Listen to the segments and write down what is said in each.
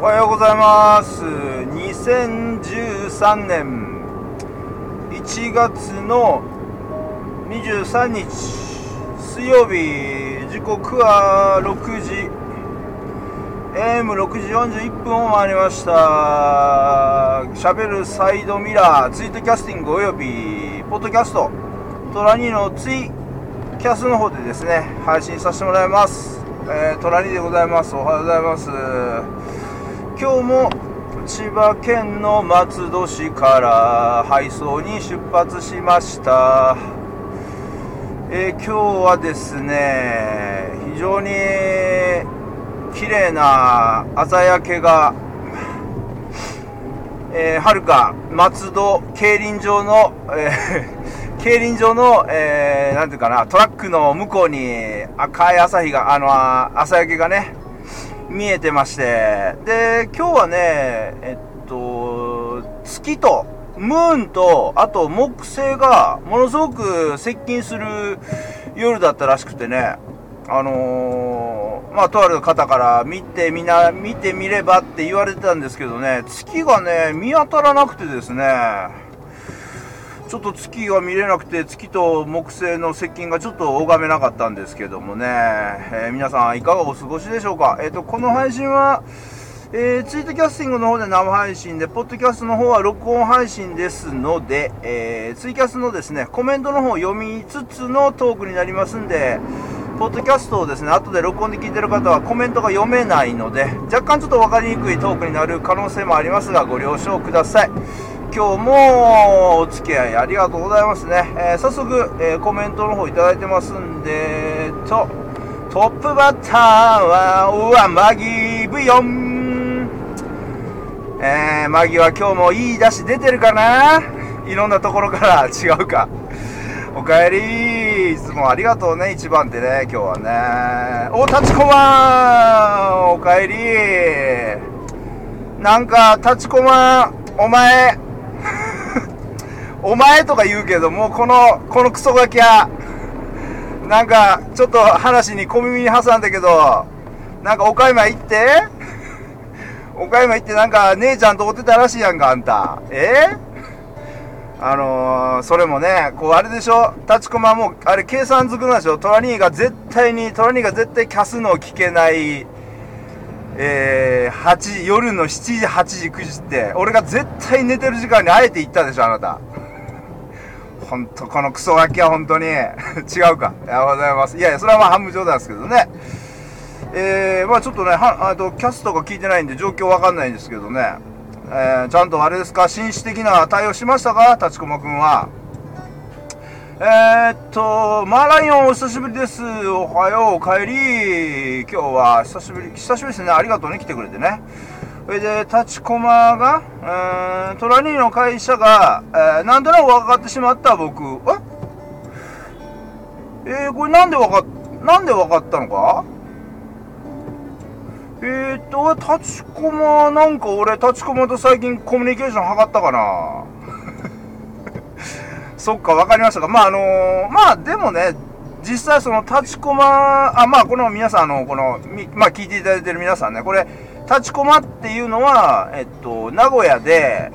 おはようございます。2013年1月の23日水曜日時刻は6時。AM6 時41分を回りました。しゃべるサイドミラーツイートキャスティングおよびポッドキャストトラニーのツイキャスの方でですね配信させてもらいます。えー、トラニーでございます。おはようございます。今日も千葉県の松戸市から配送に出発しました。えー、今日はですね非常に綺麗な朝焼けがえー、はるか松戸競輪場の、えー、競輪場の、えー、なんていうかな、トラックの向こうに赤い朝日が、あの、朝焼けがね、見えてまして、で、今日はね、えっと、月と、ムーンと、あと木星が、ものすごく接近する夜だったらしくてね、あのーまあ、とある方から見てみな、見てみればって言われてたんですけどね、月がね、見当たらなくてですね、ちょっと月が見れなくて、月と木星の接近がちょっと拝めなかったんですけどもね、えー、皆さんいかがお過ごしでしょうか？えっ、ー、と、この配信は、えー、ツイートキャスティングの方で生配信で、ポッドキャストの方は録音配信ですので、えー、ツイキャスのですね、コメントの方を読みつつのトークになりますんで、ポッドキャストをですね、後で録音で聞いてる方はコメントが読めないので、若干ちょっと分かりにくいトークになる可能性もありますが、ご了承ください。今日もお付き合いありがとうございますね。えー、早速、えー、コメントの方いただいてますんで、と、トップバッターは、うわ、マギーブヨン。えー、マギは今日もいい出汁出てるかな？いろんなところから 違うか。おかえりいつもありがとうね、一番手ね、今日はね。お、立ちこまんおかえりなんか、立ちこまん、お前、お前とか言うけど、もうこの、このクソガキャ、なんか、ちょっと話に小耳に挟んだけど、なんか岡山行って？岡山行ってなんか姉ちゃんとおってたらしいやんか、あんた。え？あのー、それもね、こう、あれでしょ？立ちコマもう、あれ、計算づくなんでしょ？トラニーが絶対に、トラニーが絶対キャスの聞けない、えー、8時、夜の7時、8時、9時って、俺が絶対寝てる時間にあえて行ったでしょ、あなた。ほんと、このクソガキは本当に、違うか。ありがとうございます。いやいや、それはまあ半分冗談ですけどね。えー、まあちょっとね、は、あと、キャストが聞いてないんで状況わかんないんですけどね。えー、ちゃんとあれですか、紳士的な対応しましたか？立駒くんは。えー、っと、マーライオンお久しぶりです。おはよう、お帰り。今日は久しぶり、久しぶりですね。ありがとうね、来てくれてね。それで、立ち駒が、えー、トラニーの会社が、えー、なんとなく分かってしまった僕。え？えー、これなんで分かっ、なんで分かったのか？えー、っと、立ちこま、なんか俺、立ちこまと最近コミュニケーション図ったかな？そっか、わかりましたか。まあ、あのー、まあ、でもね、実際その立ちこま、あ、まあ、この皆さん、の、この、まあ、聞いていただいてる皆さんね、これ、立ちこまっていうのは、えっと、名古屋で、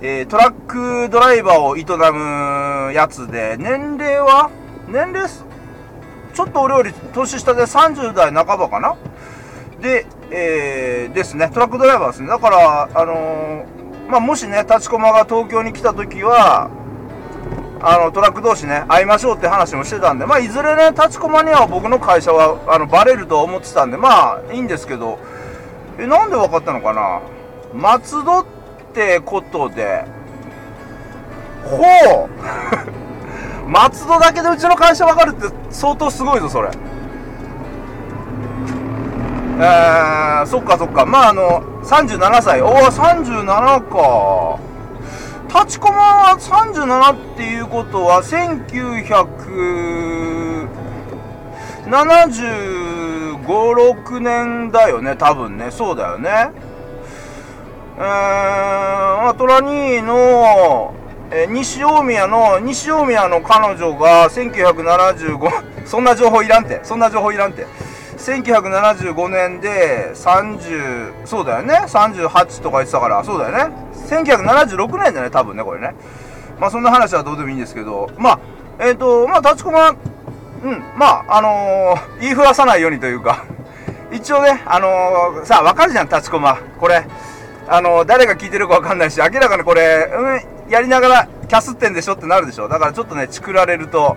えー、トラックドライバーを営むやつで、年齢は年齢ちょっと俺より年下で30代半ばかな。で、えー、ですね、トラックドライバーですね。だから、あのー、まあ、もしね、立ちこまが東京に来た時は、あの、トラック同士ね、会いましょうって話もしてたんで、まあ、いずれね、立ちこまには僕の会社は、あの、バレると思ってたんで、まあ、いいんですけど、え、なんで分かったのかな？松戸ってことで、ほう 松戸だけでうちの会社分かるって相当すごいぞ、それ。えー、そっかそっか。まあ、あの、37歳。おお、37か。立ちこまは37っていうことは、1975、56年だよね、多分ね。そうだよね。えー、トラニーの、え、西大宮の、西大宮の彼女が1975、そんな情報いらんて。そんな情報いらんて。1975年で30、そうだよね。38とか言ってたから、そうだよね。1976年だね、多分ね、これね。まあそんな話はどうでもいいんですけど、まあ、えっ、ー、と、まあ、立ちこま、うん、まあ、あのー、言いふらさないようにというか、一応ね、あのー、さあ、わかるじゃん、立ちこま。これ、あの誰が聞いてるかわかんないし、明らかにこれ、うん、やりながら、キャスってんでしょってなるでしょ。だからちょっとね、チクられると、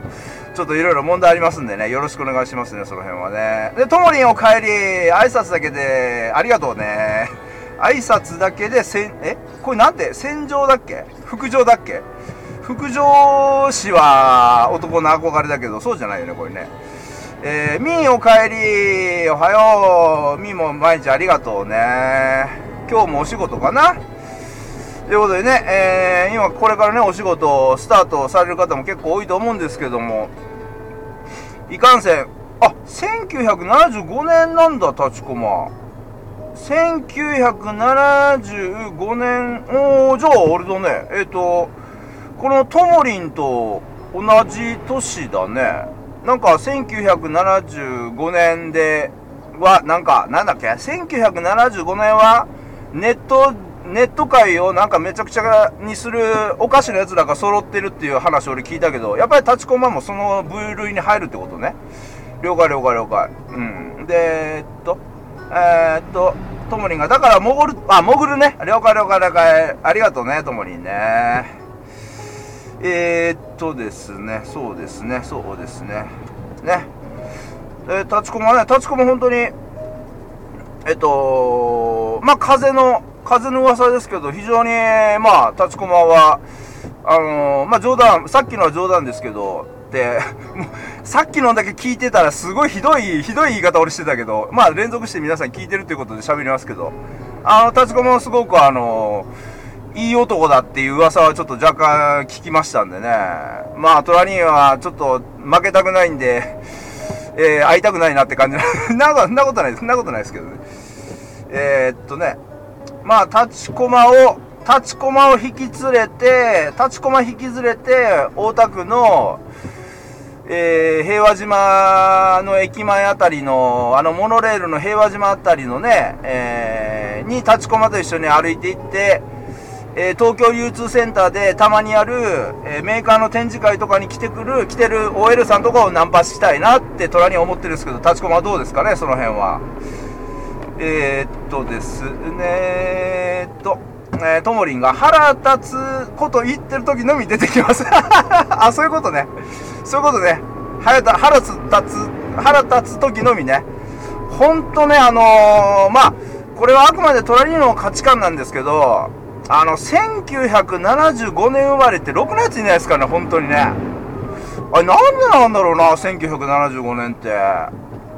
ちょっといろいろ問題ありますんでね、よろしくお願いしますね、その辺はね。で、ともりんお帰り、挨拶だけで、ありがとうね。挨拶だけで、せん、え？これなんて？戦場だっけ？副場だっけ？副上氏は男の憧れだけど、そうじゃないよね、これね。えー、みーお帰り、おはよう。みーも毎日ありがとうね。今日もお仕事かな？ということでね、えー、今これからね、お仕事スタートされる方も結構多いと思うんですけども、いかんせん、あ、1975年なんだ、立ちこま。1975年、おー、じゃあ、俺とね、えっ、ー、と、このともりんと同じ年だね。なんか1975年では、なんか、なんだっけ ?1975 年はネット、ネット界をなんかめちゃくちゃにするお菓子のやつらが揃ってるっていう話俺聞いたけど、やっぱり立ちコマもその部類に入るってことね。了解了解了解。うん。で、えっと、えー、っと、ともりんが、だから潜る、あ、潜るね。了解了解了解。ありがとうね、ともりんね。えー、っとですね、そうですね、そうですね。ね。えー、立ち込まね、立ち込む本当に、えっと、まあ、風の、風の噂ですけど、非常に、まあ、立ちこまは、あのー、まあ、冗談、さっきのは冗談ですけど、で、さっきのだけ聞いてたら、すごいひどい、ひどい言い方俺してたけど、まあ、連続して皆さん聞いてるということで喋りますけど、あの、立ちこまはすごくあのーいい男だっていう噂はちょっと若干聞きましたんでね。まあ、トラニーはちょっと負けたくないんで、えー、会いたくないなって感じ な。そんなことないです。そんなことないですけどね。えー、っとね、まあ、立ちコマを、立ちコマを引き連れて、立ちコマ引き連れて、大田区の、えー、平和島の駅前あたりの、あのモノレールの平和島あたりのね、えー、に立ちコマと一緒に歩いていって、えー、東京流通センターでたまにある、えー、メーカーの展示会とかに来てくる、来てる OL さんとかをナンパしたいなって虎に思ってるんですけど、立ちこまはどうですかね、その辺は。えー、っとですね、えー、っと、えー、ともりんが腹立つこと言ってる時のみ出てきます。あ、そういうことね。そういうことね。腹腹立つ、腹立つ時のみね。ほんとね、あのー、まあ、これはあくまでトラリーの価値観なんですけど、あの、1975年生まれってろくなやついないですからね、本当にね。あれ、なんでなんだろうな、1975年って。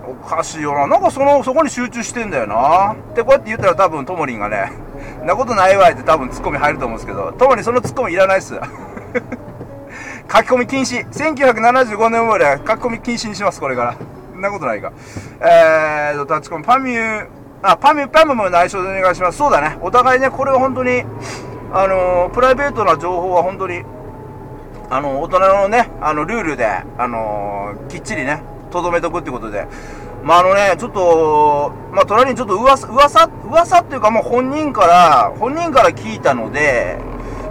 おかしいよな。なんかその、そこに集中してんだよな。ってこうやって言ったら多分ともりんがね、なことないわいって多分ツッコミ入ると思うんですけど、ともりんそのツッコミいらないっす。書き込み禁止。1975年生まれ書き込み禁止にします、これから。そんなことないか。えーと、タッチコン、パミュー、あ、パミュ、パムも内緒でお願いします。そうだね。お互いね、これは本当に、あのー、プライベートな情報は本当に、あの、大人のね、あの、ルールで、あのー、きっちりね、とどめとくってことで。まあ、あのね、ちょっと、まあ、隣にちょっと噂、噂、噂っていうかもう本人から、本人から聞いたので、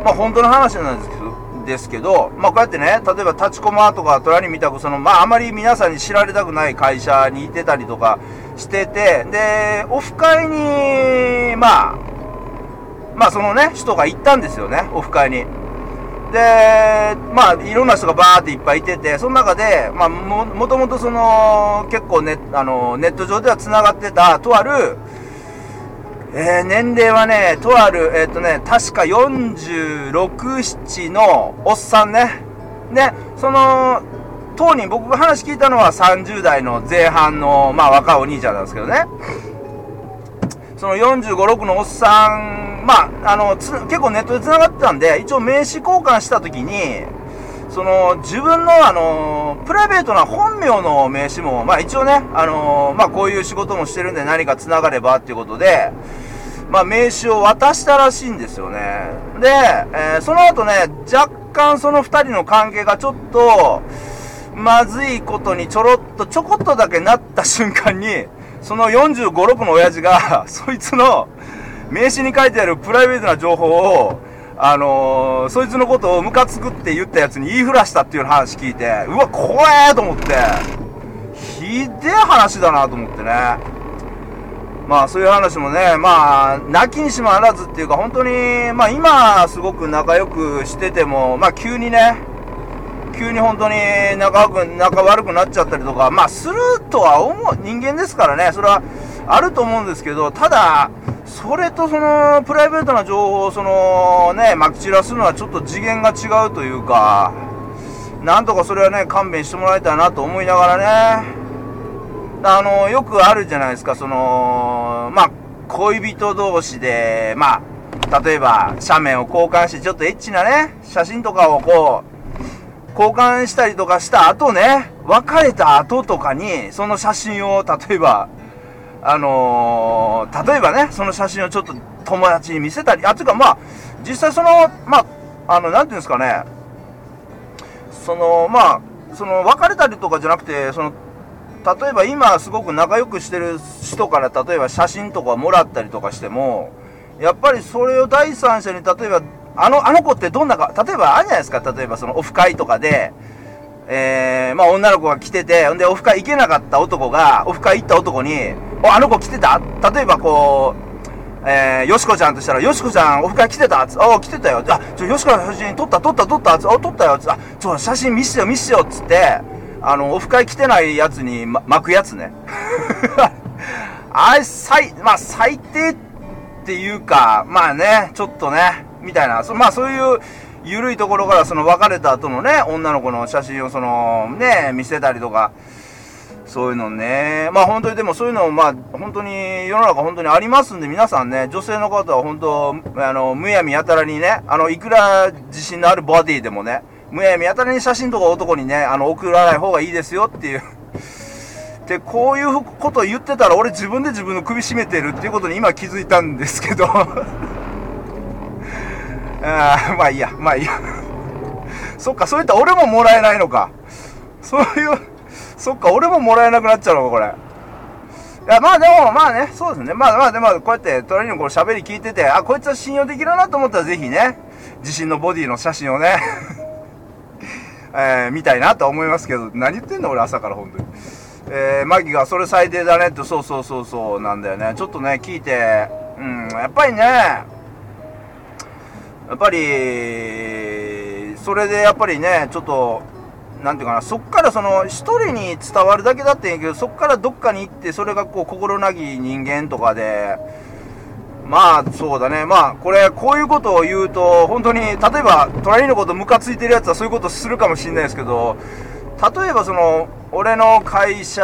まあ、本当の話なんですけど、ですけど、まあ、こうやってね、例えば立ちコマとか隣に見たく、その、まあ、あまり皆さんに知られたくない会社にいてたりとかしてて、で、オフ会に、まあ、まあ、そのね、人が行ったんですよね、オフ会に。で、まあ、いろんな人がバーっていっぱいいてて、その中で、まあ、も、もともとその、結構ね、あの、ネット上では繋がってた、とある、えー、年齢はね、とある、えっ、とね、確か46、7のおっさんね。ね、その、当人、僕が話聞いたのは30代の前半の、まあ若いお兄ちゃんなんですけどね。その45、6のおっさん、まあ、あの、結構ネットで繋がってたんで、一応名刺交換した時に、その、自分の、あの、プライベートな本名の名刺も、まあ一応ね、あの、まあこういう仕事もしてるんで何か繋がればっていうことで、まあ、名刺を渡したらしいんですよね。で、えー、その後ね、若干その二人の関係がちょっと、まずいことにちょろっと、ちょこっとだけなった瞬間に、その45、6の親父が、そいつの名刺に書いてあるプライベートな情報を、あのー、そいつのことをムカつくって言ったやつに言いふらしたっていう話聞いて、うわ、怖えと思って、ひでえ話だなと思ってね。まあそういう話もね、まあ、泣きにしもあらずっていうか、本当に、まあ今すごく仲良くしてても、まあ急にね、急に本当に仲く仲悪くなっちゃったりとか、まあするとは思う、人間ですからね、それはあると思うんですけど、ただ、それとその、プライベートな情報をその、ね、まき散らすのはちょっと次元が違うというか、なんとかそれはね、勘弁してもらいたいなと思いながらね、あの、よくあるじゃないですか、その、まあ、恋人同士で、まあ、例えば、写メを交換して、ちょっとエッチなね、写真とかをこう、交換したりとかした後ね、別れた後とかに、その写真を、例えば、あのー、例えばね、その写真をちょっと友達に見せたり、あ、つうかまあ、実際その、まあ、あの、なんていうんですかね、その、まあ、その、別れたりとかじゃなくて、その、例えば今すごく仲良くしてる人から例えば写真とかもらったりとかしても、やっぱりそれを第三者に例えば、あの、あの子ってどんなか、例えばあるじゃないですか、例えばそのオフ会とかで、えー、まあ女の子が来てて、んでオフ会行けなかった男が、オフ会行った男に、お、あの子来てた？例えばこう、えー、よしこちゃんとしたら、よしこちゃん、オフ会来てた？つあ、来てたよ。あ、ちょ、よしこの写真撮った、撮った、撮った？つあ、撮ったよ。つあ、ちょ、写真見せよ、見せてよ。つって、あの、オフ会来てないやつに、ま、巻くやつね。あれ、最、まあ、最低っていうか、まあね、ちょっとね、みたいな、そまあそういう、緩いところからその別れた後のね、女の子の写真をその、ね、見せたりとか、そういうのね。まあ本当にでもそういうのまあ本当に世の中本当にありますんで皆さんね、女性の方は本当、あの、むやみやたらにね、あの、いくら自信のあるボディでもね、むやみやたらに写真とか男にね、あの、送らない方がいいですよっていう。で、こういうことを言ってたら、俺自分で自分の首絞めてるっていうことに今気づいたんですけどあまあいいや、まあいいや そっか、そういった俺ももらえないのか。そういう、そっか、俺ももらえなくなっちゃうのか、これ。いや、まあでも、まあね、そうですね。まあまあでも、こうやってトラニーのこの喋り聞いてて、あ、こいつは信用できるなと思ったらぜひね、自身のボディの写真をね えー、見たいなと思いますけど、何言ってんの俺朝から本当に。えー、マギがそれ最低だねって、そうそうそうそうなんだよね。ちょっとね、聞いて、うん、やっぱりね、やっぱり、それでやっぱりね、ちょっと、なんていうかな、そっからその、一人に伝わるだけだってんけど、そっからどっかに行って、それがこう、心なき人間とかで、まあ、そうだね。まあ、これ、こういうことを言うと、本当に、例えば、隣のことムカついてるやつはそういうことするかもしれないですけど、例えばその、俺の会社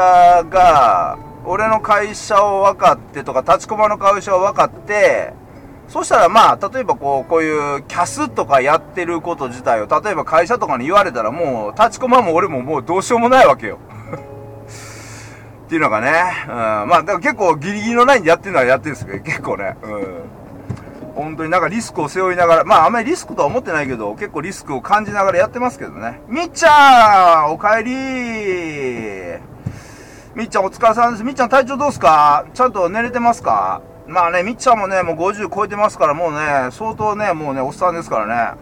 が、俺の会社を分かってとか、立ちこまの会社を分かって、そしたらまあ、例えばこう、こういうキャスとかやってること自体を、例えば会社とかに言われたらもう、立ちこまも俺ももうどうしようもないわけよ。っていうのがね、うん、まあ、だから結構ギリギリのラインでやってるのはやってるんですけど、結構ね、うん。本当になんかリスクを背負いながら、まああんまりリスクとは思ってないけど、結構リスクを感じながらやってますけどね。みっちゃんおかえりみっちゃんお疲れ様です。みっちゃん体調どうすか？ちゃんと寝れてますか？まあね、みっちゃんもね、もう50超えてますから、もうね、相当ね、もうね、おっさんですからね。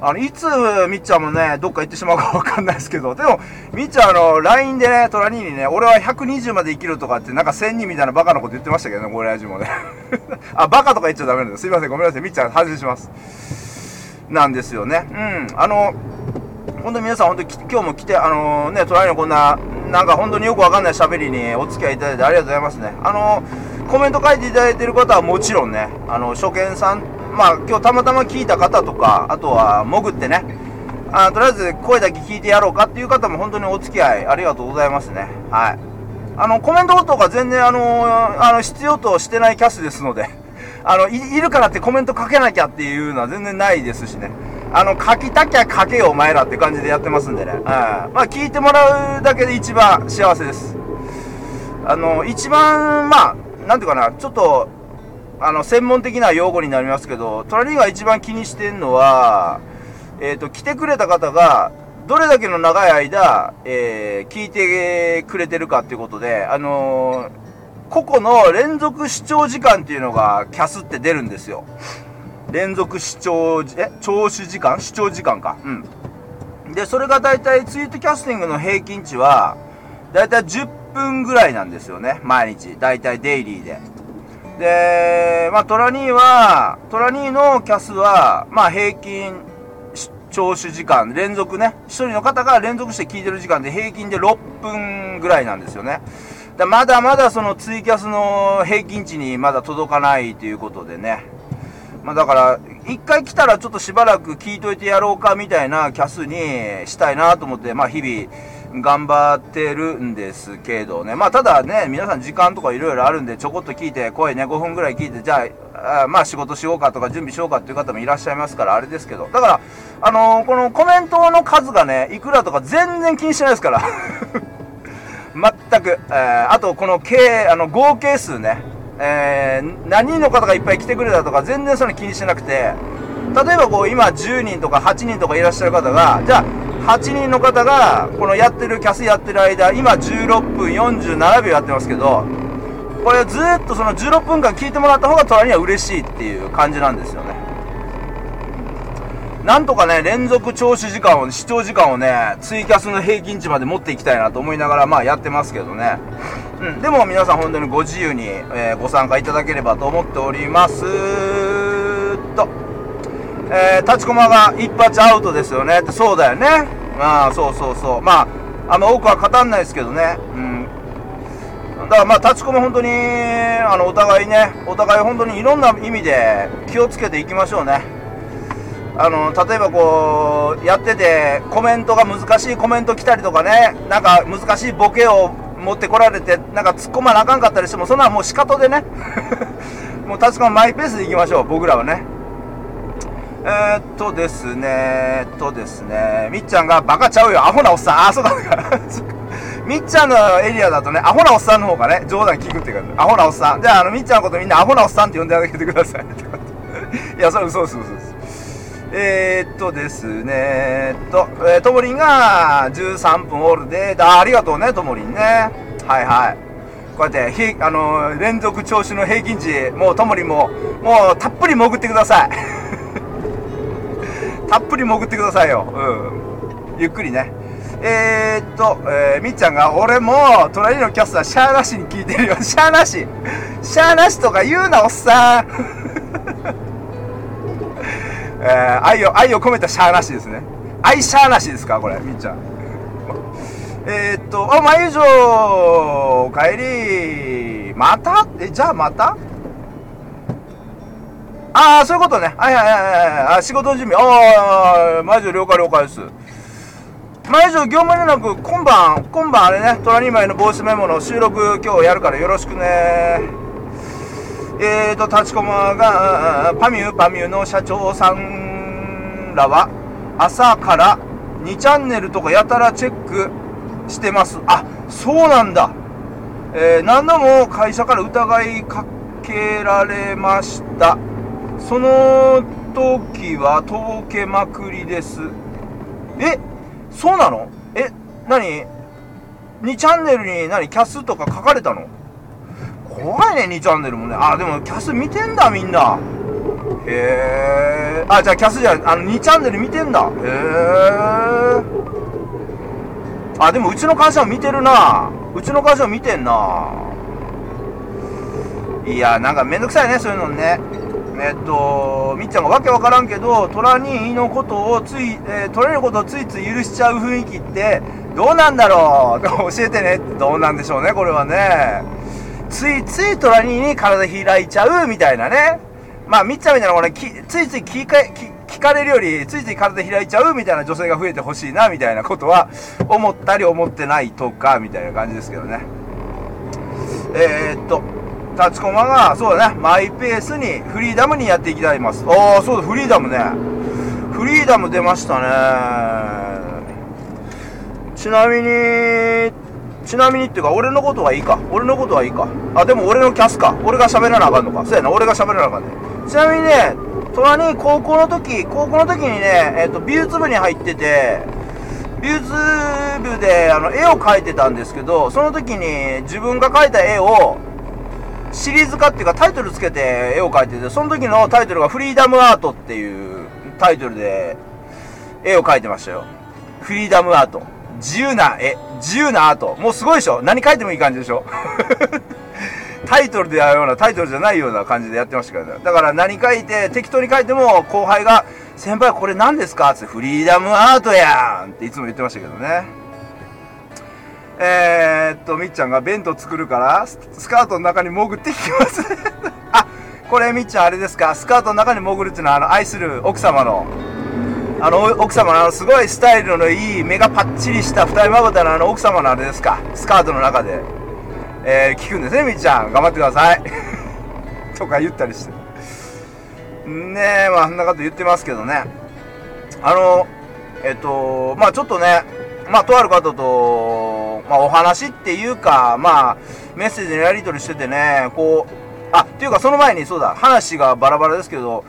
あの、いつ、みっちゃんもね、どっか行ってしまうかわかんないですけど、でも、みっちゃんあの、LINE でね、トラニーにね、俺は120まで生きるとかって、なんか1000人みたいなバカなこと言ってましたけどね、これ味もね。あ、バカとか言っちゃダメなんです。すいません、ごめんなさい。みっちゃん、外します。なんですよね。うん。あの、本当に皆さん、本当今日も来て、あのー、ね、トラニーのこんな、なんか本当によくわかんない喋りにお付き合いいただいてありがとうございますね。あのコメント書いていただいてる方はもちろんね、あの、初見さんまあ、今日たまたま聞いた方とか、あとは潜ってね、あとりあえず声だけ聞いてやろうかっていう方も本当にお付き合いありがとうございますね。はい。あの、コメントとか全然あの、あの、必要としてないキャスですので、あのい、いるからってコメント書けなきゃっていうのは全然ないですしね。あの、書きたきゃ書けよお前らって感じでやってますんでね。うん。まあ、聞いてもらうだけで一番幸せです。あの、一番、まあ、なんていうかな、ちょっと、あの、専門的な用語になりますけど、トラリーが一番気にしてるのは、えっ、ー、と、来てくれた方が、どれだけの長い間、えー、聞いてくれてるかっていうことで、あのー、個々の連続視聴時間っていうのが、キャスって出るんですよ。連続視聴、え聴取時間？視聴時間か。うん。で、それがだいたいツイートキャスティングの平均値は、だいたい10分ぐらいなんですよね。毎日。だいたいデイリーで。で、まあ、トラニーは、トラニーのキャスは、まあ、平均、聴取時間、連続ね、1人の方が連続して聞いてる時間で平均で6分ぐらいなんですよね。だまだまだそのツイキャスの平均値にまだ届かないということでね。まあだから、一回来たらちょっとしばらく聞いといてやろうかみたいなキャスにしたいなと思って、まあ日々頑張ってるんですけどね。まあただね、皆さん時間とかいろいろあるんでちょこっと聞いて、声ね、5分ぐらい聞いて、じゃあ、あまあ仕事しようかとか準備しようかっていう方もいらっしゃいますからあれですけど。だから、あのー、このコメントの数がね、いくらとか全然気にしてないですから。全く。えー、あとこの計、あの合計数ね。えー、何人の方がいっぱい来てくれたとか全然それ気にしてなくて、例えばこう今10人とか8人とかいらっしゃる方が、じゃあ8人の方がこのやってる、キャスやってる間、今16分47秒やってますけど、これずっとその16分間聞いてもらった方が隣には嬉しいっていう感じなんですよね。なんとかね、連続聴取時間を、視聴時間をね、ツイキャスの平均値まで持っていきたいなと思いながら、まあやってますけどね。うん、でも皆さん本当にご自由に、えー、ご参加いただければと思っております、えー、立ちコマが一発アウトですよね。ってそうだよね。あそうそうそう。まああの多くは語んないですけどね。うん。だからまあ立ちコマ本当にあのお互いねお互い本当にいろんな意味で気をつけていきましょうね。あの例えばこうやっててコメントが難しいコメント来たりとかね。なんか難しいボケを持ってこられて、なんか突っ込まなあかんかったりしても、そんなもう仕方でね、もう確かマイペースでいきましょう、僕らはね。えー、っとですね、えっとですね、みっちゃんがバカちゃうよ、アホなおっさん。あ、そうだか、みっちゃんのエリアだとね、アホなおっさんの方がね、冗談聞くっていうか、アホなおっさん。じゃあ、あの、みっちゃんのことみんなアホなおっさんって呼んであげてください。いや、それ嘘です、嘘です。えー、っとですね、えっと、えー、ともりんが13分オールで、あありがとうね、ともりんね。はいはい。こうやって、ひ、あのー、連続調子の平均値、もうともりんも、もうたっぷり潜ってください。たっぷり潜ってくださいよ。うん。ゆっくりね。えー、っと、えー、みっちゃんが、俺も、隣のキャスター、シャーなしに聞いてるよ。シャーなし。シャーなしとか言うな、おっさん。えー、愛を、愛を込めたシャーなしですね。愛シャーなしですかこれ、みっちゃん。えー、っと、あ、まゆじょお帰りまた？え、じゃあまた？ああ、そういうことね。はいはいはいはい。あ仕事準備。ああ、まゆじょ了解了解です。まゆじょ業務連絡、今晩、今晩あれね、トラニマイのボイスメモの収録今日やるからよろしくね。えーと、立ちこまが、パミューパミューの社長さんらは、朝から2チャンネルとかやたらチェックしてます。あ、そうなんだ。えー、何度も会社から疑いかけられました。その時は、とぼけまくりです。え、そうなの？え、何 ?2 チャンネルに何キャスとか書かれたの？怖いね、2チャンネルもね。あ、でもキャス見てんだ、みんな。へえ。あ、じゃあキャスじゃあの、2チャンネル見てんだ。へえ。あ、でもうちの会社も見てるな。うちの会社も見てんな。いや、なんかめんどくさいね、そういうのね。えっと、みっちゃんがわけわからんけど、虎にのことをつい、えー、取れることをついつい許しちゃう雰囲気って、どうなんだろう？教えてね。どうなんでしょうね、これはね。ついついトラニーに体開いちゃうみたいなね。まあ、みっちゃんみたいなこれ、ついつい聞か聞かれるより、ついつい体開いちゃうみたいな女性が増えてほしいな、みたいなことは、思ったり思ってないとか、みたいな感じですけどね。えー、っと、立ちコマが、そうだね、マイペースに、フリーダムにやっていきたいます。ああ、そうだ、フリーダムね。フリーダム出ましたね。ちなみに、ちなみにっていうか、俺のことはいいか。俺のことはいいか。あ、でも俺のキャスか。俺が喋らなあかんのか。そうやな、俺が喋らなあかんね。ちなみにね、隣に高校の時、高校の時にね、えっ、ー、と、美術部に入ってて、YouTube であの絵を描いてたんですけど、その時に自分が描いた絵をシリーズ化っていうかタイトルつけて絵を描いてて、その時のタイトルがフリーダムアートっていうタイトルで絵を描いてましたよ。フリーダムアート。自由な絵。自由なアート。もうすごいでしょ？何描いてもいい感じでしょ？タイトルでやるようなタイトルじゃないような感じでやってましたからね。だから何書いて、適当に書いても後輩が、先輩これ何ですか？ってフリーダムアートやんっていつも言ってましたけどね。えー、っと、みっちゃんが弁当作るからス、スカートの中に潜ってきます あ、これみっちゃんあれですか？スカートの中に潜るっていうのは、あの、愛する奥様の、あの、奥様のあの、すごいスタイルのいい、目がパッチリした二人まぶたのあの、奥様のあれですか？スカートの中で、えー、聞くんですね、みっちゃん。頑張ってください。とか言ったりして。ねえ、まあ、そんなこと言ってますけどね。あの、えっと、まあちょっとね、まあとある方と、まあお話っていうか、まあメッセージのやり取りしててね、こう、あ、っていうかその前にそうだ、話がバラバラですけど、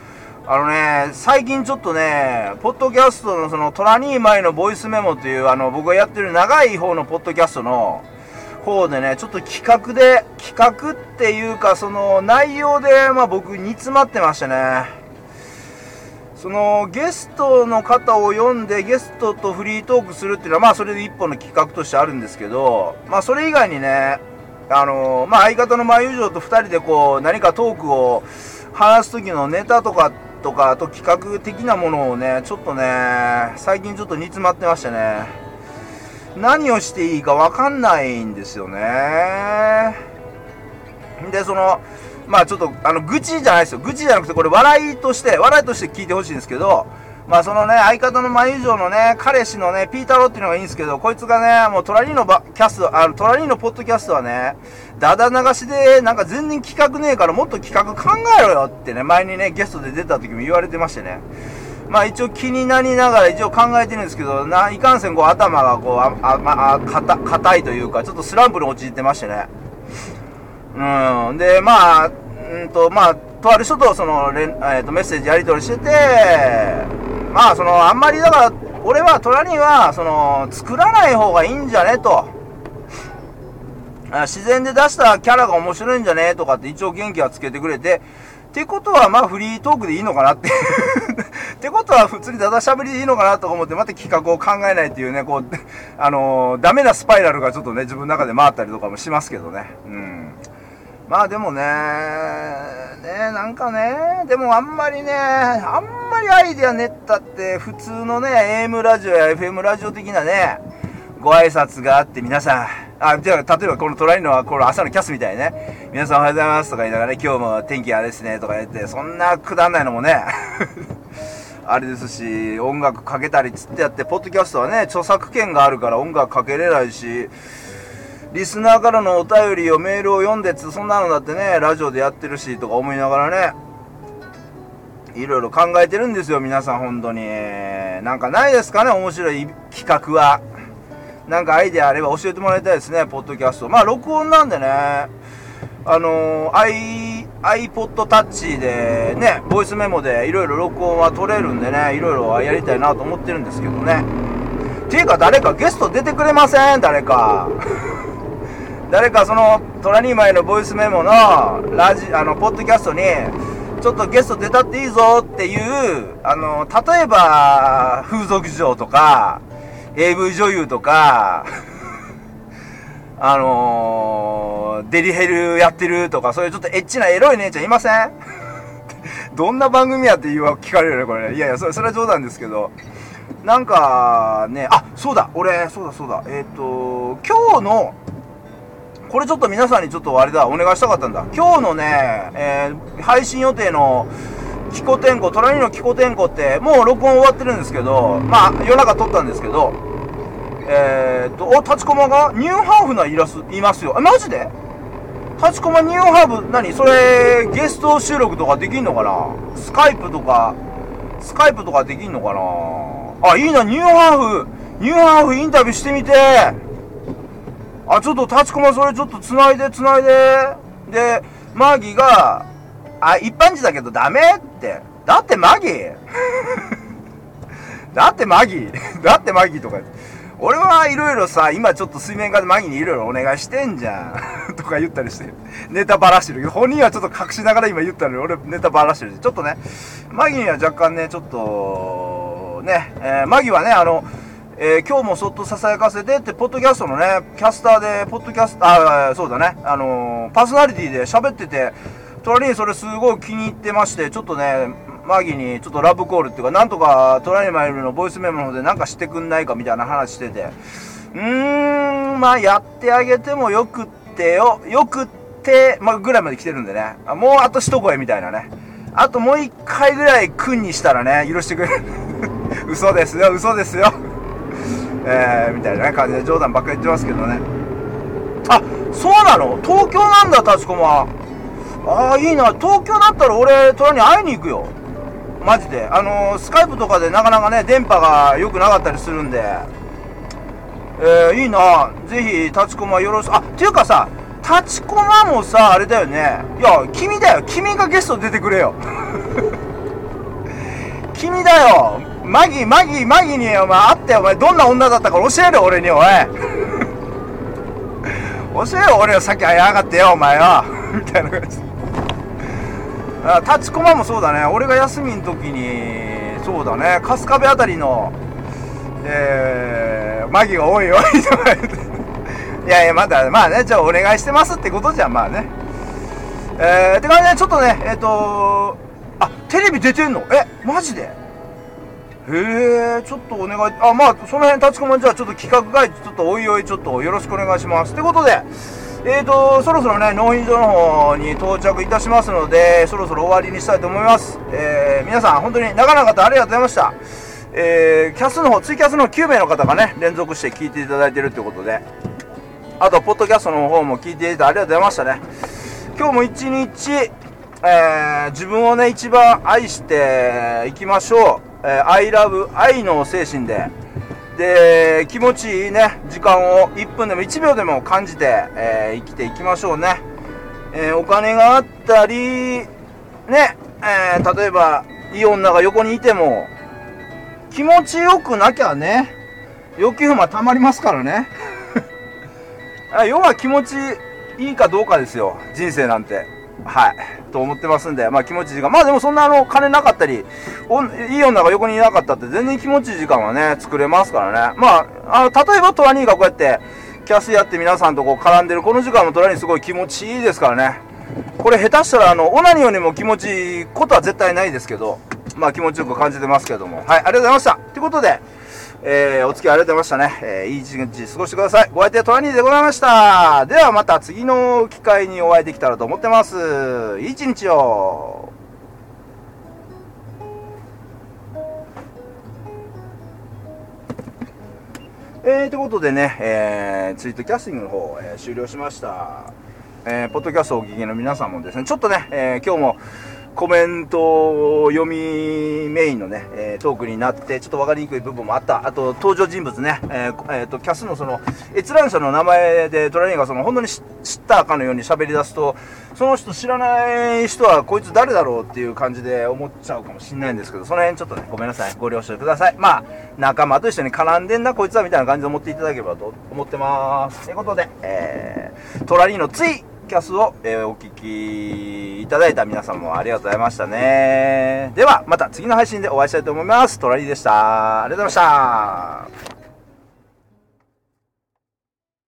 あのね、最近ちょっとね、ポッドキャストのそのトラニーマイのボイスメモっていう、あの僕がやってる長い方のポッドキャストの方でね、ちょっと企画で、企画っていうかその内容で、まあ僕煮詰まってましたね。そのゲストの方を呼んでゲストとフリートークするっていうのはまあそれで一本の企画としてあるんですけどまあそれ以外にねあのまあ相方の真友情と2人でこう何かトークを話す時のネタとかとかあと企画的なものをねちょっとね最近ちょっと煮詰まってましてね何をしていいか分かんないんですよね。でそのまあちょっと、あの、愚痴じゃないですよ。愚痴じゃなくて、これ笑いとして、笑いとして聞いてほしいんですけど、まあそのね、相方の真友情のね、彼氏のね、ピータローっていうのがいいんですけど、こいつがね、もうトラリーのキャスト、あの、トラリーのポッドキャストはね、だだ流しで、なんか全然企画ねえからもっと企画考えろよってね、前にね、ゲストで出た時も言われてましてね。まあ一応気になりながら一応考えてるんですけど、ないかんせんこう頭がこう、あ、あ、まあ、硬いというか、ちょっとスランプに陥ってましてね。うん。で、まあ、うんと、まあ、とある人とその、えー、とメッセージやり取りしてて、まあ、その、あんまりだから、俺は虎には、その、作らない方がいいんじゃねと。自然で出したキャラが面白いんじゃねとかって一応元気はつけてくれて、ってことはまあフリートークでいいのかなって ってことは普通にだだしゃべりでいいのかなと思ってまた企画を考えないっていうね、こう、あのー、ダメなスパイラルがちょっとね、自分の中で回ったりとかもしますけどね。うん。まあでもね、ね、なんかね、でもあんまりね、あんまりアイデア練ったって普通のね、AM ラジオや FM ラジオ的なね、ご挨拶があって皆さん、あ、じゃあ、例えばこの隣のはこの朝のキャスみたいね、皆さんおはようございますとか言いながらね、今日も天気あれですねとか言って、そんなくだんないのもね、あれですし、音楽かけたりつってやって、ポッドキャストはね、著作権があるから音楽かけれないし、リスナーからのお便りをメールを読んでつ、そんなのだってね、ラジオでやってるし、とか思いながらね、いろいろ考えてるんですよ、皆さん、本当に。なんかないですかね、面白い企画は。なんかアイデアあれば教えてもらいたいですね、ポッドキャスト。まあ、録音なんでね、あのー、i、iPod Touch でね、ボイスメモでいろいろ録音は取れるんでね、いろいろやりたいなと思ってるんですけどね。ていうか誰かゲスト出てくれません？誰か。誰かそのトラニーマイのボイスメモのラジあのポッドキャストにちょっとゲスト出たっていいぞっていうあの例えば風俗嬢とか AV 女優とか あのー、デリヘルやってるとかそういうちょっとエッチなエロい姉ちゃんいません？どんな番組やって言うわ聞かれるよねこれね。いやいやそれそれは冗談ですけど。なんかねあそうだ俺そうだそうだ。えっ、ー、と今日のこれちょっと皆さんにちょっとあれだ、お願いしたかったんだ。今日のね、えー、配信予定の、キコテンコ、隣のキコテンコって、もう録音終わってるんですけど、まあ、夜中撮ったんですけど、えー、っと、お、立ちコマがニューハーフなイラス、いますよ。え、マジで？立ちコマニューハーフ、何？それ、ゲスト収録とかできんのかな？スカイプとか、スカイプとかできんのかな？あ、いいな、ニューハーフ、ニューハーフインタビューしてみて。あ、ちょっと立ちこまそれちょっと繋いで繋いで。で、マギが、あ、一般人だけどダメって。だってマギ だってマギ だってマギとか俺はいろいろさ、今ちょっと水面下でマギにいろいろお願いしてんじゃん。とか言ったりして、ネタばらしてるけど、本人はちょっと隠しながら今言ったのに、俺ネタばらしてる。ちょっとね、マギには若干ね、ちょっと、ね、えー、マギはね、あの、えー、今日もそっと囁かせてって、ポッドキャストのね、キャスターで、ポッドキャスト、あ、そうだね、あのー、パーソナリティで喋ってて、トラリンそれすごい気に入ってまして、ちょっとね、マギにちょっとラブコールっていうか、なんとかトライマイルのボイスメモの方でなんかしてくんないかみたいな話してて、うーん、まあやってあげてもよくってよ、よくって、まあぐらいまで来てるんでね、もうあと一声みたいなね。あともう一回ぐらい君にしたらね、許してくれる。嘘ですよ、嘘ですよ。えー、みたいな、感じで冗談ばっかり言ってますけどね。あ、そうなの？東京なんだ、立駒。ああ、いいな。東京だったら俺、虎に会いに行くよ。マジで。あのー、スカイプとかでなかなかね、電波が良くなかったりするんで。えー、いいな。ぜひ、立ちこまよろしく。あ、っていうかさ、立ちこまもさ、あれだよね。いや、君だよ。君がゲスト出てくれよ。君だよ。マギ、マギ、マギに、お前、会ってお前、どんな女だったか教える俺に、おい。教えよ、俺よ、さっき会いやがってよ、お前よ。みたいな感じ。立ちこまもそうだね。俺が休みの時に、そうだね、春日部あたりの、えー、マギが多いよ、いやいや、まだ、まあね、じゃあお願いしてますってことじゃん、まあね。えー、てかね、ちょっとね、えっ、ー、とあ、テレビ出てんの？え、マジで？へえ、ちょっとお願い、あ、まあ、その辺、立ちこまじゃあ、ちょっと企画外、ちょっとおいおい、ちょっとよろしくお願いします。ってことで、えーと、そろそろね、納品場の方に到着いたしますので、そろそろ終わりにしたいと思います。えー、皆さん、本当に長々とありがとうございました。えー、キャスの方、ツイキャスの9名の方がね、連続して聞いていただいてるということで、あと、ポッドキャストの方も聞いていただいてありがとうございましたね。今日も一日、えー、自分をね、一番愛していきましょう。えー、I love 愛の精神で、で、気持ちいいね、時間を1分でも1秒でも感じて、えー、生きていきましょうね。えー、お金があったり、ね、えー、例えば、いい女が横にいても、気持ちよくなきゃね、欲求不たまりますからね。要は気持ちいいかどうかですよ、人生なんて。はい。と思ってますんで、まあ気持ちいい時間。まあでもそんなあの、金なかったり、いい女が横にいなかったって全然気持ちいい時間はね、作れますからね。まあ、あの、例えばトラニーがこうやって、キャスやって皆さんとこう絡んでるこの時間もトラニーすごい気持ちいいですからね。これ下手したらあの、オナニオにも気持ちいいことは絶対ないですけど、まあ気持ちよく感じてますけども。はい、ありがとうございました。ということで、えー、お付き合いありがとうございましたね。えー、いい一日過ごしてください。ご相手はトラニーでございました。ではまた次の機会にお会いできたらと思ってます。いい一日を。えー、ということでね、えー、ツイートキャスティングの方、えー、終了しました。えー、ポッドキャストをお聞きの皆さんもですね、ちょっとね、えー、今日も、コメント読みメインのね、え、トークになって、ちょっと分かりにくい部分もあった。あと、登場人物ね、えー、えー、と、キャスのその、閲覧者の名前でトラニーがその、本当に知ったかのように喋り出すと、その人知らない人はこいつ誰だろうっていう感じで思っちゃうかもしれないんですけど、その辺ちょっとね、ごめんなさい。ご了承ください。まあ、仲間と一緒に絡んでんな、こいつはみたいな感じで思っていただければと思ってます。ということで、えー、トラニーのつい、キャスを、えー、お聞きいただいた皆さんもありがとうございましたね。では、また次の配信でお会いしたいと思います。トラリーでした。ありがとうございました。